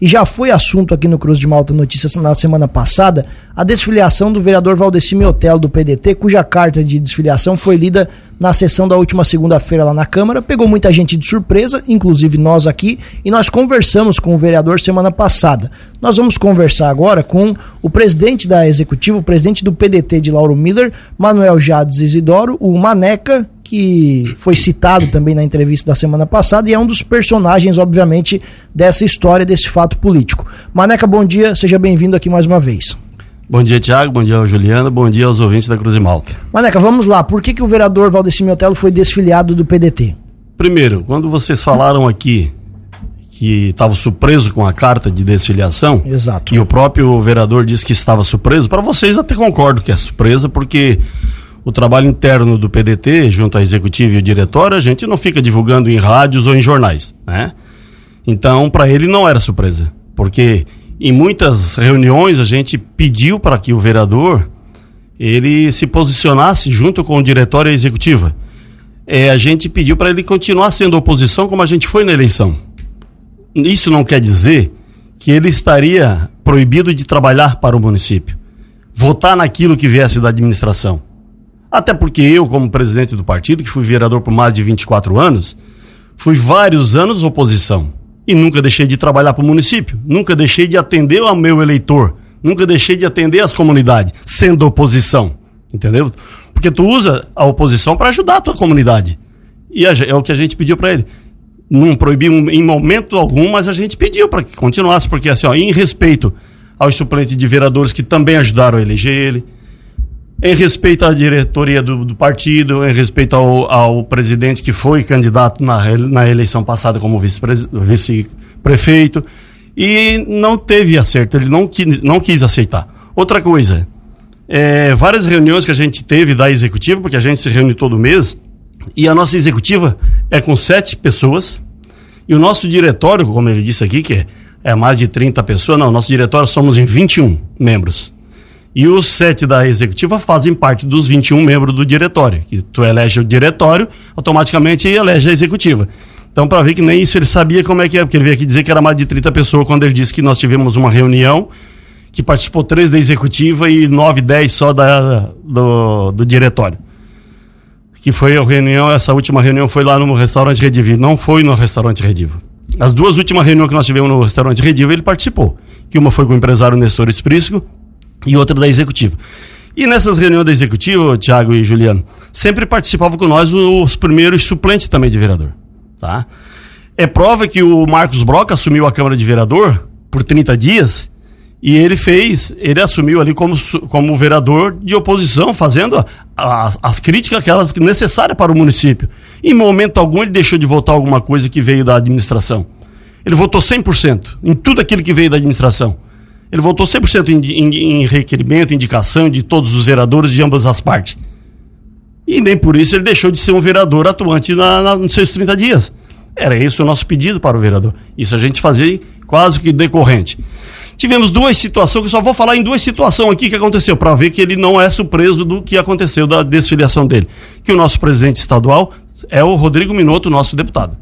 e já foi assunto aqui no Cruz de Malta Notícias na semana passada, a desfiliação do vereador Valdeci Miotel do PDT, cuja carta de desfiliação foi lida na sessão da última segunda-feira lá na Câmara, pegou muita gente de surpresa, inclusive nós aqui, e nós conversamos com o vereador semana passada. Nós vamos conversar agora com o presidente da executiva, o presidente do PDT de Lauro Miller, Manuel Jades Isidoro, o Maneca, que foi citado também na entrevista da semana passada e é um dos personagens, obviamente, dessa história, desse fato político. Maneca, bom dia, seja bem-vindo aqui mais uma vez. Bom dia, Tiago. Bom dia, Juliana. Bom dia aos ouvintes da Cruz de Malta. Maneca, vamos lá. Por que, que o vereador Valdeci Miotelo foi desfiliado do PDT? Primeiro, quando vocês falaram aqui que estava surpreso com a carta de desfiliação. Exato. E o próprio vereador disse que estava surpreso. Para vocês, até concordo que é surpresa, porque o trabalho interno do PDT, junto à executiva e o diretório, a gente não fica divulgando em rádios ou em jornais, né? Então, para ele não era surpresa, porque em muitas reuniões a gente pediu para que o vereador ele se posicionasse junto com o diretório e a executiva. É, a gente pediu para ele continuar sendo oposição como a gente foi na eleição. Isso não quer dizer que ele estaria proibido de trabalhar para o município, votar naquilo que viesse da administração. Até porque eu, como presidente do partido, que fui vereador por mais de 24 anos, fui vários anos oposição. E nunca deixei de trabalhar para o município. Nunca deixei de atender ao meu eleitor. Nunca deixei de atender as comunidades, sendo oposição. Entendeu? Porque tu usa a oposição para ajudar a tua comunidade. E é o que a gente pediu para ele. Não proibimos em momento algum, mas a gente pediu para que continuasse, porque assim, ó, em respeito aos suplentes de vereadores que também ajudaram a eleger ele, em respeito à diretoria do, do partido, em respeito ao, ao, presidente que foi candidato na, na eleição passada como vice-prefeito, e não teve acerto, ele não, quis, não quis aceitar. Outra coisa, é, várias reuniões que a gente teve da executiva, porque a gente se reúne todo mês, e a nossa executiva é com sete pessoas, e o nosso diretório, como ele disse aqui, que é, é mais de 30 pessoas, não, nosso diretório somos em 21 membros. E os sete da executiva fazem parte dos 21 membros do diretório. Que tu elege o diretório, automaticamente elege a executiva. Então, para ver que nem isso ele sabia como é que é, porque ele veio aqui dizer que era mais de 30 pessoas quando ele disse que nós tivemos uma reunião que participou três da executiva e nove, dez só da, do, do diretório. Que foi a reunião, essa última reunião foi lá no restaurante Redivo, não foi no restaurante Redivo. As duas últimas reuniões que nós tivemos no restaurante Redivo, ele participou. Que uma foi com o empresário Nestor Esprisco e outra da executiva. E nessas reuniões da executiva, Tiago e Juliano, sempre participavam com nós os primeiros suplentes também de vereador. Tá? É prova que o Marcos Broca assumiu a Câmara de Vereador por 30 dias e ele fez, ele assumiu ali como, como vereador de oposição, fazendo as, as críticas aquelas necessárias para o município. Em momento algum ele deixou de votar alguma coisa que veio da administração. Ele votou 100% em tudo aquilo que veio da administração. Ele votou 100% em, em, em requerimento, indicação de todos os vereadores de ambas as partes. E nem por isso ele deixou de ser um vereador atuante na, na, nos seus 30 dias. Era esse o nosso pedido para o vereador. Isso a gente fazia quase que decorrente. Tivemos duas situações, que só vou falar em duas situações aqui que aconteceu, para ver que ele não é surpreso do que aconteceu da desfiliação dele. Que o nosso presidente estadual é o Rodrigo Minotto, nosso deputado.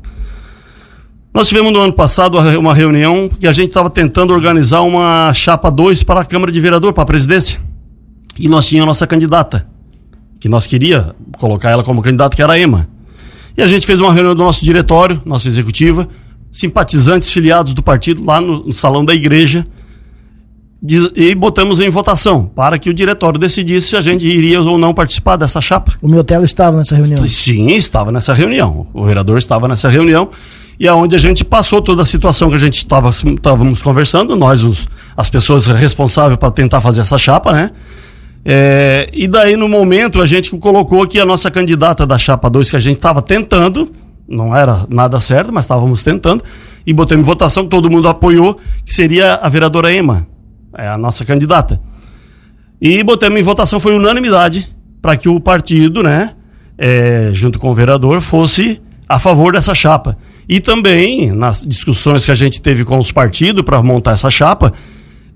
Nós tivemos no ano passado uma reunião que a gente estava tentando organizar uma chapa 2 para a Câmara de Vereador, para a presidência. E nós tínhamos a nossa candidata, que nós queria colocar ela como candidata, que era a Ema. E a gente fez uma reunião do nosso diretório, nossa executiva, simpatizantes filiados do partido lá no, no salão da igreja, e botamos em votação para que o diretório decidisse se a gente iria ou não participar dessa chapa. O Miotelo estava nessa reunião? Sim, estava nessa reunião. O vereador estava nessa reunião e aonde a gente passou toda a situação que a gente estava estávamos conversando, nós os, as pessoas responsáveis para tentar fazer essa chapa, né? É, e daí no momento a gente colocou aqui a nossa candidata da chapa 2 que a gente estava tentando, não era nada certo, mas estávamos tentando, e botamos em votação, todo mundo apoiou, que seria a vereadora Ema, é a nossa candidata. E botamos em votação, foi unanimidade, para que o partido, né, é, junto com o vereador, fosse a favor dessa chapa. E também, nas discussões que a gente teve com os partidos para montar essa chapa,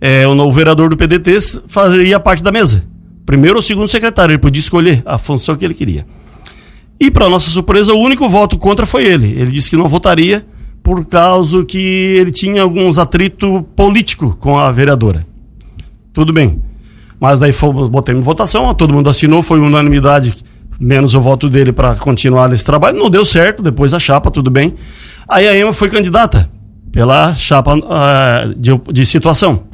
é, o novo vereador do PDT faria parte da mesa. Primeiro ou segundo secretário, ele podia escolher a função que ele queria. E, para nossa surpresa, o único voto contra foi ele. Ele disse que não votaria por causa que ele tinha alguns atrito político com a vereadora. Tudo bem. Mas daí fomos, botamos em votação, todo mundo assinou, foi unanimidade, menos o voto dele para continuar nesse trabalho. Não deu certo, depois a chapa, tudo bem. Aí a Ema foi candidata pela chapa uh, de, de situação.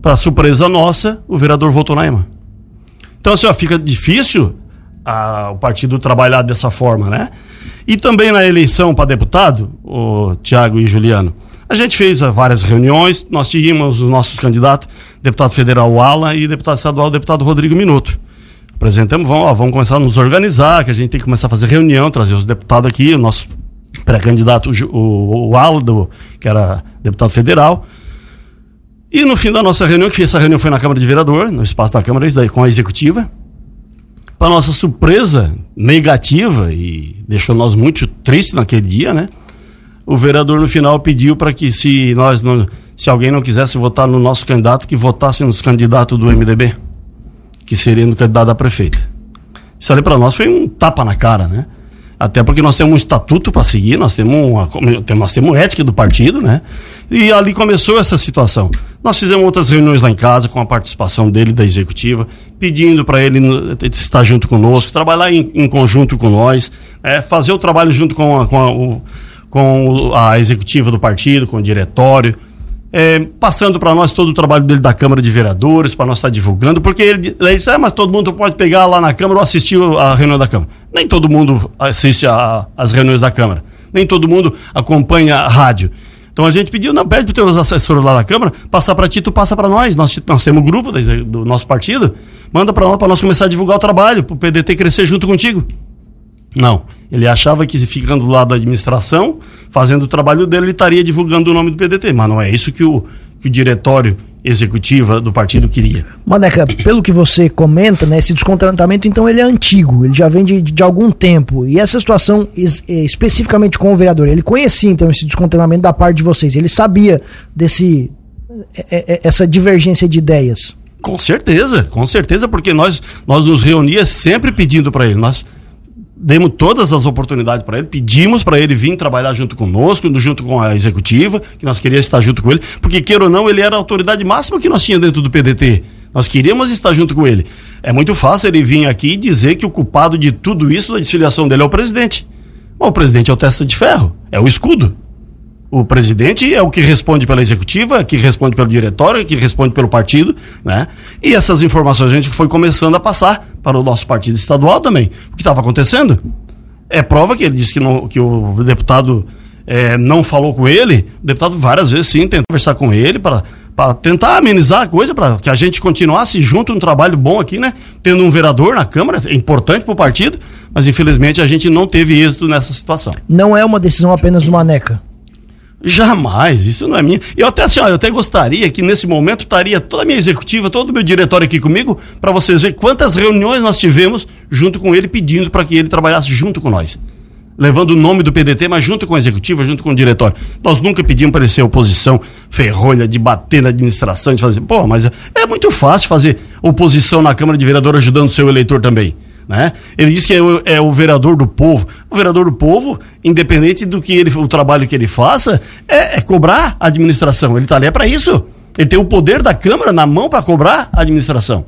Para surpresa nossa, o vereador votou na EMA. Então, assim, ó, fica difícil a, o partido trabalhar dessa forma, né? E também na eleição para deputado, o Tiago e Juliano, a gente fez uh, várias reuniões, nós tínhamos os nossos candidatos, deputado federal Ala e deputado estadual, deputado Rodrigo Minuto. Apresentamos, vamos, ó, vamos começar a nos organizar, que a gente tem que começar a fazer reunião, trazer os deputados aqui, o nosso pré-candidato, o, o Aldo, que era deputado federal, e no fim da nossa reunião, que essa reunião foi na Câmara de Vereador, no espaço da Câmara, com a executiva, para nossa surpresa negativa, e deixou nós muito tristes naquele dia, né? O vereador no final pediu para que se nós não, se alguém não quisesse votar no nosso candidato, que votasse nos candidatos do MDB, que seria no candidato a prefeita. Isso ali para nós foi um tapa na cara, né? Até porque nós temos um estatuto para seguir, nós temos, uma, nós temos ética do partido, né? E ali começou essa situação. Nós fizemos outras reuniões lá em casa com a participação dele, da executiva, pedindo para ele estar junto conosco, trabalhar em, em conjunto com nós, é, fazer o trabalho junto com a, com, a, o, com a executiva do partido, com o diretório, é, passando para nós todo o trabalho dele da Câmara de Vereadores, para nós estar divulgando, porque ele, ele disse, ah, mas todo mundo pode pegar lá na Câmara ou assistir a reunião da Câmara. Nem todo mundo assiste as reuniões da Câmara, nem todo mundo acompanha a rádio. Então a gente pediu, não, pede para os teus assessores lá na Câmara, passar para ti, tu passa para nós. nós. Nós temos um grupo do nosso partido, manda para nós, para nós começar a divulgar o trabalho, para o PDT crescer junto contigo. Não. Ele achava que ficando do lado da administração, fazendo o trabalho dele, ele estaria divulgando o nome do PDT. Mas não é isso que o, que o diretório executiva do partido queria. Maneca, pelo que você comenta, né, esse descontentamento então ele é antigo, ele já vem de, de algum tempo. E essa situação es, é, especificamente com o vereador, ele conhecia então esse descontentamento da parte de vocês, ele sabia desse é, é, essa divergência de ideias. Com certeza, com certeza, porque nós nós nos reunia sempre pedindo para ele, nós demos todas as oportunidades para ele, pedimos para ele vir trabalhar junto conosco, junto com a executiva, que nós queríamos estar junto com ele, porque queira ou não, ele era a autoridade máxima que nós tínhamos dentro do PDT. Nós queríamos estar junto com ele. É muito fácil ele vir aqui e dizer que o culpado de tudo isso, da desfiliação dele, é o presidente. Bom, o presidente é o testa de ferro, é o escudo. O presidente é o que responde pela executiva, que responde pelo diretório, que responde pelo partido, né? E essas informações a gente foi começando a passar para o nosso partido estadual também. O que estava acontecendo? É prova que ele disse que, não, que o deputado é, não falou com ele. O deputado várias vezes sim tentou conversar com ele para tentar amenizar a coisa, para que a gente continuasse junto um trabalho bom aqui, né? Tendo um vereador na Câmara, é importante para o partido, mas infelizmente a gente não teve êxito nessa situação. Não é uma decisão apenas do Maneca. Jamais, isso não é minha. Eu até assim, ó, eu até gostaria que nesse momento estaria toda a minha executiva, todo o meu diretório aqui comigo, para vocês verem quantas reuniões nós tivemos junto com ele, pedindo para que ele trabalhasse junto com nós. Levando o nome do PDT, mas junto com a executiva, junto com o diretório. Nós nunca pedimos para ele ser oposição ferrolha, de bater na administração, de fazer. Pô, mas é muito fácil fazer oposição na Câmara de Vereador ajudando o seu eleitor também. Né? Ele diz que é o, é o, vereador do povo. O vereador do povo, independente do que ele, o trabalho que ele faça, é, é cobrar a administração. Ele está ali é para isso. Ele tem o poder da Câmara na mão para cobrar a administração.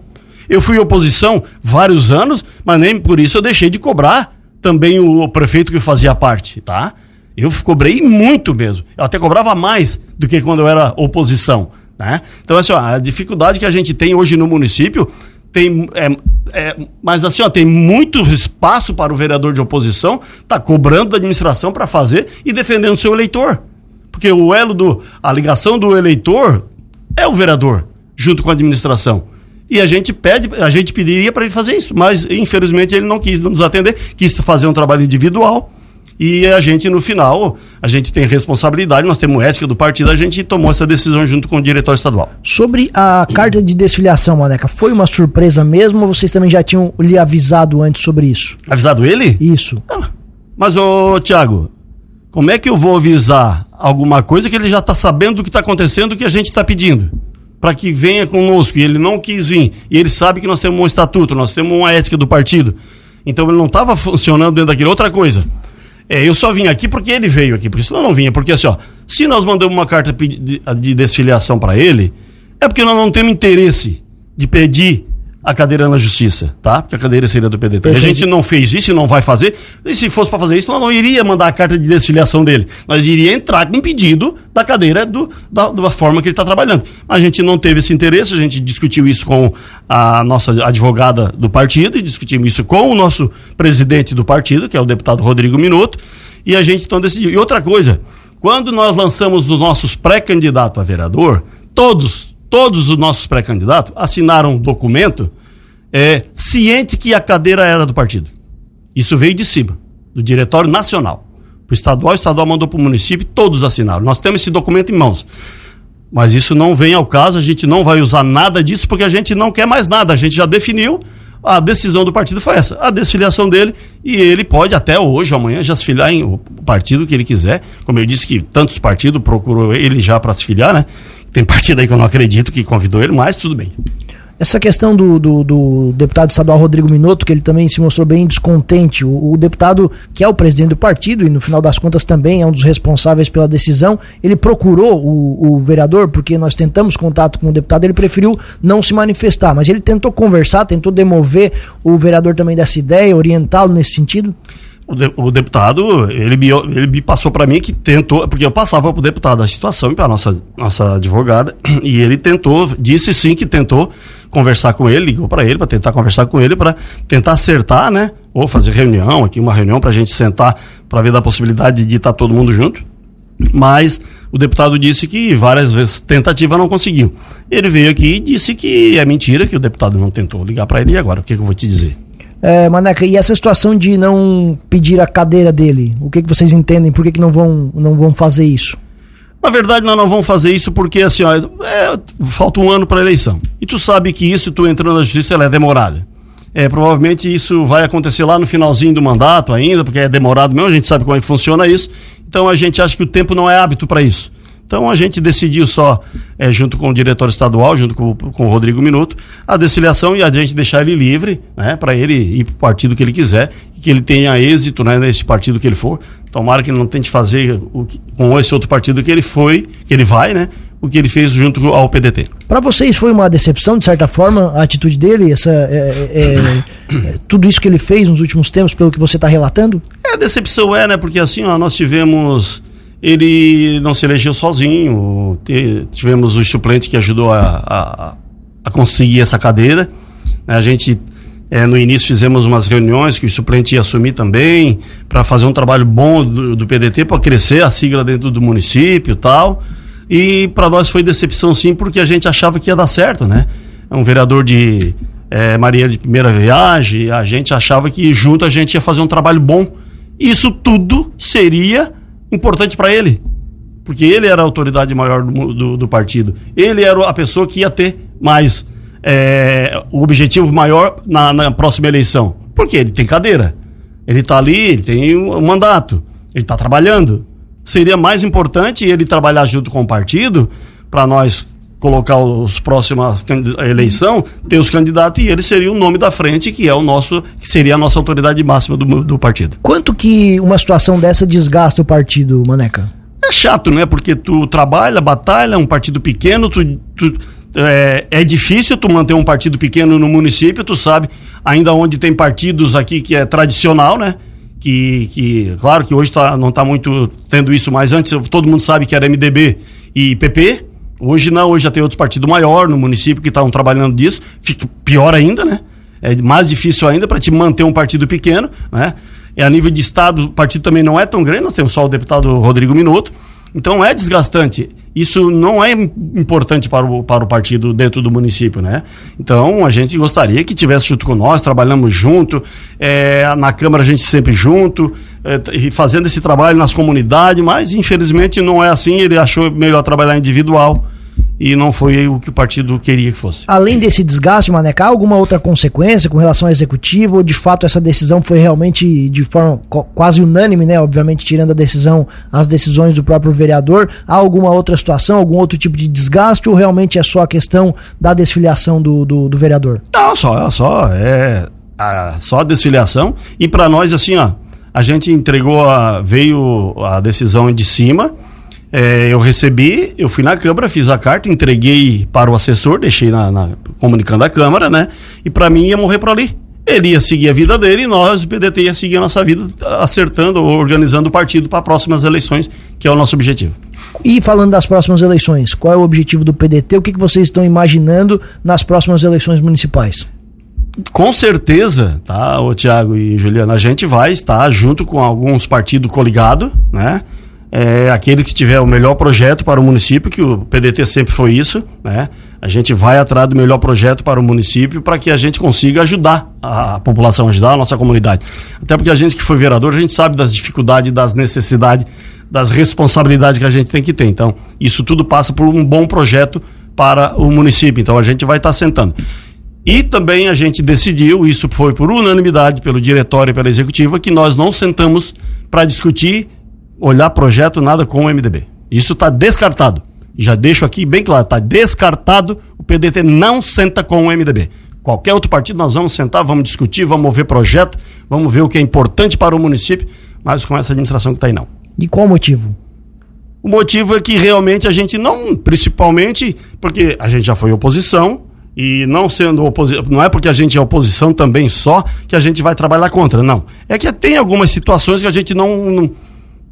Eu fui oposição vários anos, mas nem por isso eu deixei de cobrar também o, prefeito que fazia parte, tá? Eu cobrei muito mesmo. Eu até cobrava mais do que quando eu era oposição. Né? Então, assim, ó, a dificuldade que a gente tem hoje no município tem é, é, mas assim ó, tem muito espaço para o vereador de oposição tá cobrando da administração para fazer e defendendo seu eleitor. Porque o elo do a ligação do eleitor é o vereador junto com a administração. E a gente pede a gente pediria para ele fazer isso mas infelizmente ele não quis nos atender quis fazer um trabalho individual e a gente, no final, a gente tem responsabilidade, nós temos ética do partido, a gente tomou essa decisão junto com o diretor estadual. Sobre a carta de desfiliação, Maneca, foi uma surpresa mesmo ou vocês também já tinham lhe avisado antes sobre isso? Avisado ele? Isso. Ah, mas, ô, Tiago, como é que eu vou avisar alguma coisa que ele já está sabendo do que está acontecendo, o que a gente está pedindo? Para que venha conosco, e ele não quis vir, e ele sabe que nós temos um estatuto, nós temos uma ética do partido. Então ele não estava funcionando dentro daquilo. Outra coisa, É, eu só vim aqui porque ele veio aqui, porque senão eu não vinha. Porque assim, ó, se nós mandamos uma carta de, de desfiliação para ele, é porque nós não temos interesse de pedir a cadeira na justiça, tá? Porque a cadeira seria do PDT. Perfeito. A gente não fez isso e não vai fazer. E se fosse para fazer isso, nós não iria mandar a carta de desfiliação dele. Nós iria entrar com um pedido da cadeira do, da, da forma que ele está trabalhando. A gente não teve esse interesse, a gente discutiu isso com a nossa advogada do partido e discutimos isso com o nosso presidente do partido, que é o deputado Rodrigo Minuto, e a gente então decidiu. E outra coisa, quando nós lançamos os nossos pré-candidatos a vereador, todos todos os nossos pré-candidatos assinaram um documento é, ciente que a cadeira era do partido. Isso veio de cima, do Diretório Nacional. O estadual, o estadual mandou para o município, todos assinaram. Nós temos esse documento em mãos. Mas isso não vem ao caso, a gente não vai usar nada disso porque a gente não quer mais nada. A gente já definiu, a decisão do partido foi essa, a desfiliação dele, e ele pode até hoje, amanhã, já se filiar em o partido que ele quiser. Como eu disse que tantos partidos procurou ele já para se filiar, né? Tem partido aí que eu não acredito que convidou ele, mas tudo bem. Essa questão do, do, do, deputado estadual Rodrigo Minotto, que ele também se mostrou bem descontente, o, o, deputado que é o presidente do partido e no final das contas também é um dos responsáveis pela decisão, ele procurou o, o vereador, porque nós tentamos contato com o deputado, ele preferiu não se manifestar, mas ele tentou conversar, tentou demover o vereador também dessa ideia, orientá-lo nesse sentido? O, de, o, deputado, ele me, ele me passou para mim que tentou, porque eu passava para o deputado a situação e para nossa nossa advogada, e ele tentou, disse sim que tentou conversar com ele, ligou para ele para tentar conversar com ele para tentar acertar, né? Ou fazer reunião aqui, uma reunião para a gente sentar para ver da possibilidade de estar todo mundo junto. Mas o deputado disse que várias vezes tentativa não conseguiu. Ele veio aqui e disse que é mentira, que o deputado não tentou ligar para ele. E agora, o que, que eu vou te dizer? É, Maneca, e essa situação de não pedir a cadeira dele, o que, que vocês entendem? Por que, que não, vão, não vão fazer isso? Na verdade, nós não vamos fazer isso porque, assim, ó, é, falta um ano para a eleição. E tu sabe que isso, tu entrando na justiça, ela é demorada. É, provavelmente isso vai acontecer lá no finalzinho do mandato ainda, porque é demorado mesmo, a gente sabe como é que funciona isso. Então a gente acha que o tempo não é hábito para isso. Então a gente decidiu só, é, junto com o diretor estadual, junto com, com o Rodrigo Minuto, a desfiliação e a gente deixar ele livre, né, para ele ir para o partido que ele quiser e que ele tenha êxito né, nesse partido que ele for. Tomara que ele não tente fazer o, com esse outro partido que ele foi, que ele vai, né? O que ele fez junto ao PDT. Para vocês foi uma decepção, de certa forma, a atitude dele, essa, é, é, é, tudo isso que ele fez nos últimos tempos, pelo que você está relatando? É, a decepção é, né? Porque assim, ó, nós tivemos ele não se elegeu sozinho. Tivemos o suplente que ajudou a, a, a conseguir essa cadeira. A gente, é, no início, fizemos umas reuniões que o suplente ia assumir também, para fazer um trabalho bom do, do PDT, para crescer a sigla dentro do município tal. E para nós foi decepção, sim, porque a gente achava que ia dar certo, né? É um vereador de é, Maria de primeira viagem, a gente achava que junto a gente ia fazer um trabalho bom. Isso tudo seria importante para ele. Porque ele era a autoridade maior do, do, do, partido. Ele era a pessoa que ia ter mais é, o objetivo maior na, na, próxima eleição. Porque ele tem cadeira. Ele está ali, ele tem um, mandato. Ele está trabalhando. Seria mais importante ele trabalhar junto com o partido para nós colocar os próximos a eleição, ter os candidatos e ele seria o nome da frente, que é o nosso, que seria a nossa autoridade máxima do, do partido. Quanto que uma situação dessa desgasta o partido, Maneca? É chato, né? Porque tu trabalha, batalha, um partido pequeno, tu, tu é, é, difícil tu manter um partido pequeno no município, tu sabe, ainda onde tem partidos aqui que é tradicional, né? Que, que claro que hoje tá, não está muito tendo isso, mas antes todo mundo sabe que era MDB e PP, Hoje não, hoje já tem outro partido maior no município que estão trabalhando disso. Fica pior ainda, né? É mais difícil ainda para te manter um partido pequeno, né? E a nível de estado, o partido também não é tão grande, nós temos só o deputado Rodrigo Minuto. Então é desgastante. Isso não é importante para o, para o partido dentro do município, né? Então a gente gostaria que tivesse junto com nós, trabalhamos junto, é, na Câmara a gente sempre junto, é, fazendo esse trabalho nas comunidades, mas infelizmente não é assim, ele achou melhor trabalhar individual e não foi o que o partido queria que fosse. Além desse desgaste, Maneca, há alguma outra consequência com relação ao executivo? Ou de fato essa decisão foi realmente de forma quase unânime, né? Obviamente, tirando a decisão, as decisões do próprio vereador. Há alguma outra situação, algum outro tipo de desgaste ou realmente é só a questão da desfiliação do, do, do vereador? Não, só, só é a, só a desfiliação. E para nós, assim, ó, a gente entregou, a, veio a decisão de cima, é, eu recebi, eu fui na Câmara, fiz a carta, entreguei para o assessor, deixei na, na comunicando a Câmara, né? E para mim ia morrer por ali. Ele ia seguir a vida dele e nós, o PDT, ia seguir a nossa vida acertando ou organizando o partido para próximas eleições, que é o nosso objetivo. E falando das próximas eleições, qual é o objetivo do PDT? O que, que vocês estão imaginando nas próximas eleições municipais? Com certeza, tá, o Tiago e Juliana, a gente vai estar junto com alguns partidos coligados, né? É, aquele que tiver o melhor projeto para o município, que o PDT sempre foi isso, né? A gente vai atrás do melhor projeto para o município para que a gente consiga ajudar a população, ajudar a nossa comunidade. Até porque a gente que foi vereador, a gente sabe das dificuldades, das necessidades, das responsabilidades que a gente tem que ter. Então, isso tudo passa por um bom projeto para o município. Então, a gente vai estar sentando. E também a gente decidiu, isso foi por unanimidade pelo diretório e pela executiva, que nós não sentamos para discutir olhar projeto nada com o MDB. Isso está descartado. Já deixo aqui bem claro, está descartado. O PDT não senta com o MDB. Qualquer outro partido nós vamos sentar, vamos discutir, vamos ver projeto, vamos ver o que é importante para o município, mas com essa administração que está aí não. E qual o motivo? O motivo é que realmente a gente não, principalmente porque a gente já foi oposição, e não sendo oposição, não é porque a gente é oposição também só que a gente vai trabalhar contra, não. É que tem algumas situações que a gente não, não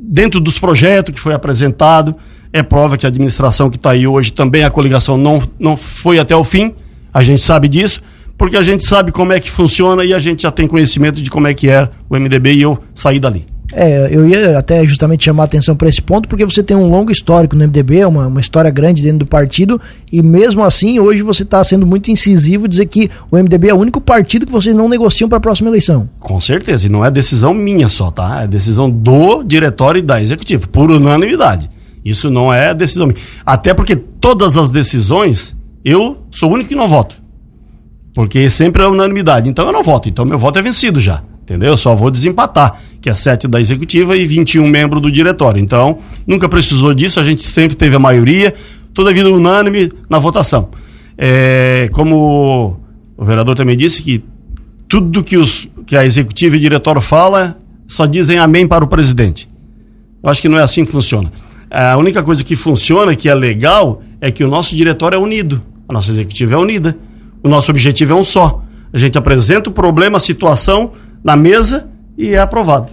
dentro dos projetos que foi apresentado, é prova que a administração que está aí hoje também a coligação não, não foi até o fim, a gente sabe disso, porque a gente sabe como é que funciona e a gente já tem conhecimento de como é que é o MDB e eu saí dali. É, eu ia até justamente chamar a atenção para esse ponto, porque você tem um longo histórico no MDB, uma, uma história grande dentro do partido, e mesmo assim, hoje você está sendo muito incisivo dizer que o MDB é o único partido que vocês não negociam para a próxima eleição. Com certeza, e não é decisão minha só, tá? É decisão do diretório e da executiva, por unanimidade. Isso não é decisão minha. Até porque todas as decisões, eu sou o único que não voto. Porque sempre é unanimidade. Então eu não voto. Então meu voto é vencido já entendeu? Só vou desempatar, que é sete da executiva e 21 membros do diretório. Então, nunca precisou disso, a gente sempre teve a maioria, toda vida unânime na votação. É, como o vereador também disse, que tudo que, os, que a executiva e o diretório fala, só dizem amém para o presidente. Eu acho que não é assim que funciona. A única coisa que funciona, que é legal, é que o nosso diretório é unido, a nossa executiva é unida. O nosso objetivo é um só. A gente apresenta o problema, a situação, na mesa e é aprovado.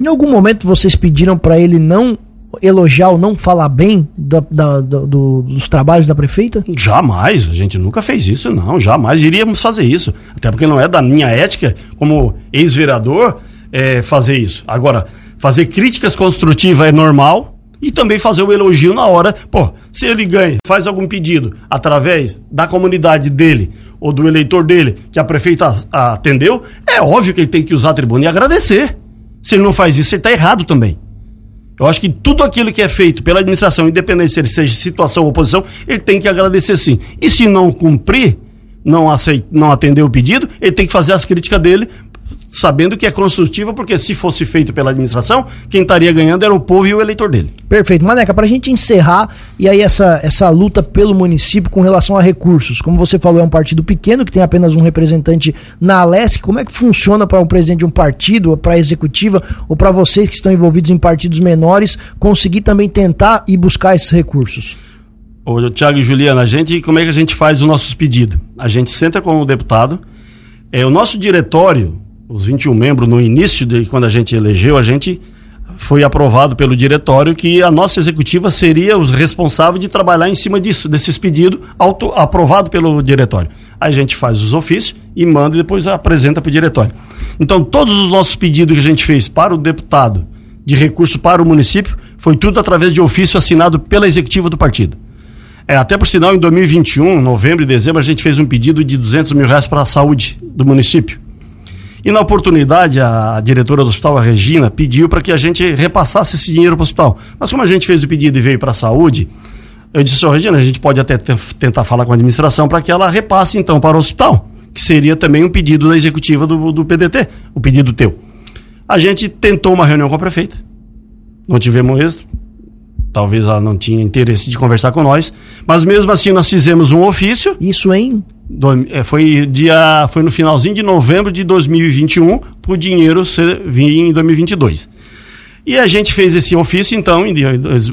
Em algum momento vocês pediram para ele não elogiar ou não falar bem da, da, do, dos trabalhos da prefeita? Jamais, a gente nunca fez isso, não, jamais iríamos fazer isso. Até porque não é da minha ética como ex-vereador é, fazer isso. Agora, fazer críticas construtivas é normal, e também fazer o elogio na hora. Pô, se ele ganha, faz algum pedido através da comunidade dele ou do eleitor dele que a prefeita atendeu, é óbvio que ele tem que usar a tribuna e agradecer. Se ele não faz isso, ele está errado também. Eu acho que tudo aquilo que é feito pela administração, independente se ele seja situação ou oposição, ele tem que agradecer sim. E se não cumprir, não, aceit, não atender o pedido, ele tem que fazer as críticas dele sabendo que é construtiva, porque se fosse feito pela administração, quem estaria ganhando era o povo e o eleitor dele. Perfeito. Maneca, para a gente encerrar, e aí essa, essa luta pelo município com relação a recursos, como você falou, é um partido pequeno, que tem apenas um representante na Alesc, como é que funciona para um presidente de um partido, para a executiva, ou para vocês que estão envolvidos em partidos menores, conseguir também tentar e buscar esses recursos? Ô, Tiago e Juliana, a gente, como é que a gente faz os nossos pedidos? A gente senta com o deputado, é, o nosso diretório, os 21 membros, no início de quando a gente elegeu, a gente foi aprovado pelo diretório que a nossa executiva seria os responsáveis de trabalhar em cima disso, desses pedidos auto, aprovado pelo diretório. Aí a gente faz os ofícios e manda e depois apresenta para o diretório. Então, todos os nossos pedidos que a gente fez para o deputado de recurso para o município foi tudo através de ofício assinado pela executiva do partido. É, até por sinal, em 2021, novembro e dezembro, a gente fez um pedido de 200 mil reais para a saúde do município. E na oportunidade, a diretora do hospital, a Regina, pediu para que a gente repassasse esse dinheiro para o hospital. Mas como a gente fez o pedido e veio para a saúde, eu disse, oh, Regina, a gente pode até tentar falar com a administração para que ela repasse então para o hospital, que seria também um pedido da executiva do, do PDT, o pedido teu. A gente tentou uma reunião com a prefeita, não tivemos êxito, talvez ela não tinha interesse de conversar com nós, mas mesmo assim nós fizemos um ofício. Isso em Do, é, foi, dia, foi no finalzinho de novembro de 2021 para o dinheiro ser, vir em 2022. E a gente fez esse ofício, então, em,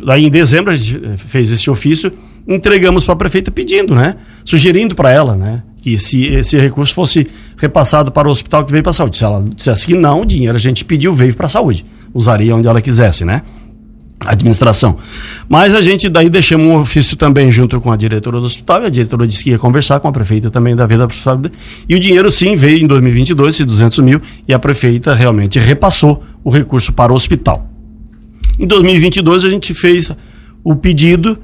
aí em dezembro a gente fez esse ofício, entregamos para a prefeita pedindo, né? Sugerindo para ela, né? Que se esse recurso fosse repassado para o hospital que veio para a saúde. Se ela dissesse que não, o dinheiro a gente pediu, veio para a saúde. Usaria onde ela quisesse, né? Administração. Mas a gente daí deixamos um ofício também junto com a diretora do hospital, e a diretora disse que ia conversar com a prefeita também da Vida Profissional. E o dinheiro sim veio em 2022, esses 200 mil, e a prefeita realmente repassou o recurso para o hospital. Em 2022 a gente fez o pedido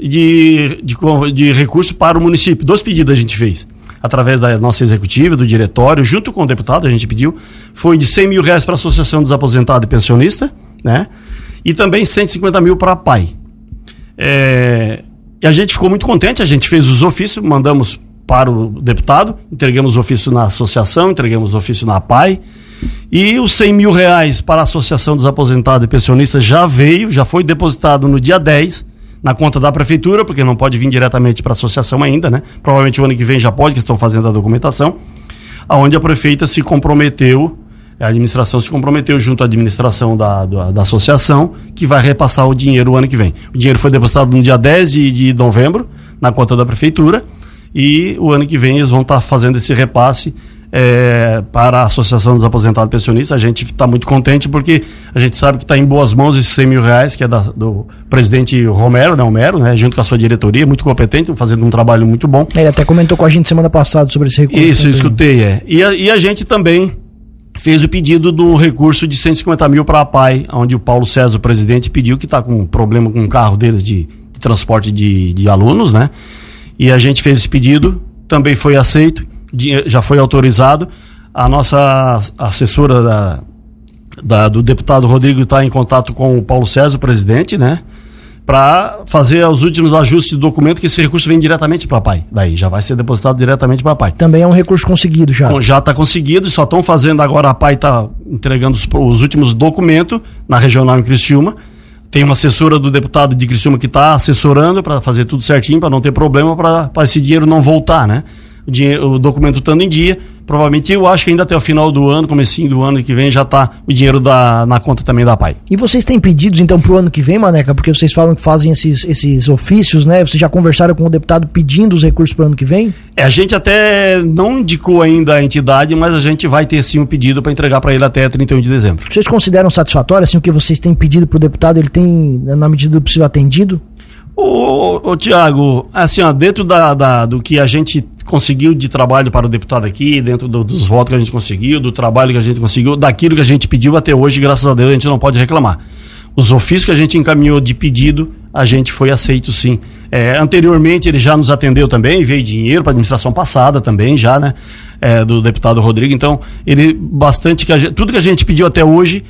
de, de, de recurso para o município. Dois pedidos a gente fez através da nossa executiva, do diretório, junto com o deputado, a gente pediu, foi de 100 mil reais para a Associação dos Aposentados e Pensionistas, né? E também 150 mil para a PAI. É, e a gente ficou muito contente, a gente fez os ofícios, mandamos para o deputado, entregamos o ofício na associação, entregamos o ofício na PAI. E os 100 mil reais para a Associação dos Aposentados e Pensionistas já veio, já foi depositado no dia 10 na conta da prefeitura, porque não pode vir diretamente para a associação ainda, né? Provavelmente o ano que vem já pode, que estão fazendo a documentação, aonde a prefeita se comprometeu a administração se comprometeu junto à administração da, da, da, associação que vai repassar o dinheiro o ano que vem. O dinheiro foi depositado no dia 10 de, de novembro na conta da prefeitura e o ano que vem eles vão estar tá fazendo esse repasse é, para a Associação dos Aposentados Pensionistas. A gente está muito contente porque a gente sabe que está em boas mãos esses 100 mil reais, que é da, do presidente Romero, né, Romero, né, junto com a sua diretoria, muito competente, fazendo um trabalho muito bom. Ele até comentou com a gente semana passada sobre esse recurso. Isso, eu escutei, é. E a, e a gente também fez o pedido do recurso de 150 mil para a PAI, onde o Paulo César, o presidente, pediu que está com problema com o carro deles de, de transporte de, de, alunos, né? E a gente fez esse pedido, também foi aceito, já foi autorizado. A nossa assessora da, da do deputado Rodrigo está em contato com o Paulo César, o presidente, né? Para fazer os últimos ajustes do documento, que esse recurso vem diretamente para a PAI. Daí já vai ser depositado diretamente para a PAI. Também é um recurso conseguido já. Já está conseguido, só estão fazendo agora, a PAI está entregando os, os, últimos documentos na regional em Criciúma. Tem uma assessora do deputado de Criciúma que está assessorando para fazer tudo certinho, para não ter problema, para esse dinheiro não voltar, né? O, dinheiro, o documento estando em dia, provavelmente eu acho que ainda até o final do ano, comecinho do ano que vem, já está o dinheiro da, na conta também da PAI. E vocês têm pedidos então para o ano que vem, Maneca? Porque vocês falam que fazem esses, esses ofícios, né? Vocês já conversaram com o deputado pedindo os recursos para o ano que vem? É, a gente até não indicou ainda a entidade, mas a gente vai ter sim um pedido para entregar para ele até 31 de dezembro. Vocês consideram satisfatório assim o que vocês têm pedido para o deputado? Ele tem, na medida do possível, atendido? Ô, ô, Tiago, assim, ó, dentro da, da, do que a gente conseguiu de trabalho para o deputado aqui, dentro do, dos votos que a gente conseguiu, do trabalho que a gente conseguiu, daquilo que a gente pediu até hoje, graças a Deus, a gente não pode reclamar. Os ofícios que a gente encaminhou de pedido, a gente foi aceito sim. É, anteriormente ele já nos atendeu também, veio dinheiro para a administração passada também, já, né? É, do deputado Rodrigo. Então, ele bastante que gente, tudo que a gente pediu até hoje,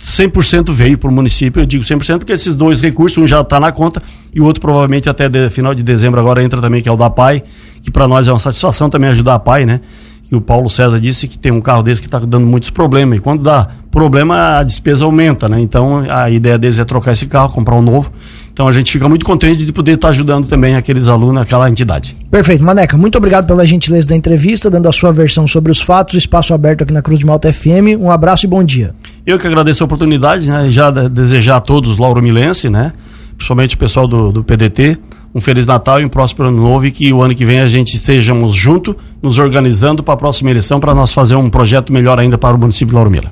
100% veio para o município. Eu digo 100% porque esses dois recursos, um já está na conta e o outro provavelmente até de, final de dezembro agora entra também, que é o da PAI, que para nós é uma satisfação também ajudar a PAI, né? Que o Paulo César disse que tem um carro desse que está dando muitos problemas. E quando dá problema, a despesa aumenta, né? Então a ideia deles é trocar esse carro, comprar um novo. Então a gente fica muito contente de poder estar ajudando também aqueles alunos, aquela entidade. Perfeito. Maneca, muito obrigado pela gentileza da entrevista, dando a sua versão sobre os fatos, espaço aberto aqui na Cruz de Malta FM. Um abraço e bom dia. Eu que agradeço a oportunidade, né? Já desejar a todos Lauro Milense, né? Principalmente o pessoal do, do PDT, um Feliz Natal e um próspero ano novo e que o ano que vem a gente estejamos juntos, nos organizando para a próxima eleição, para nós fazer um projeto melhor ainda para o município de Lauro Mila.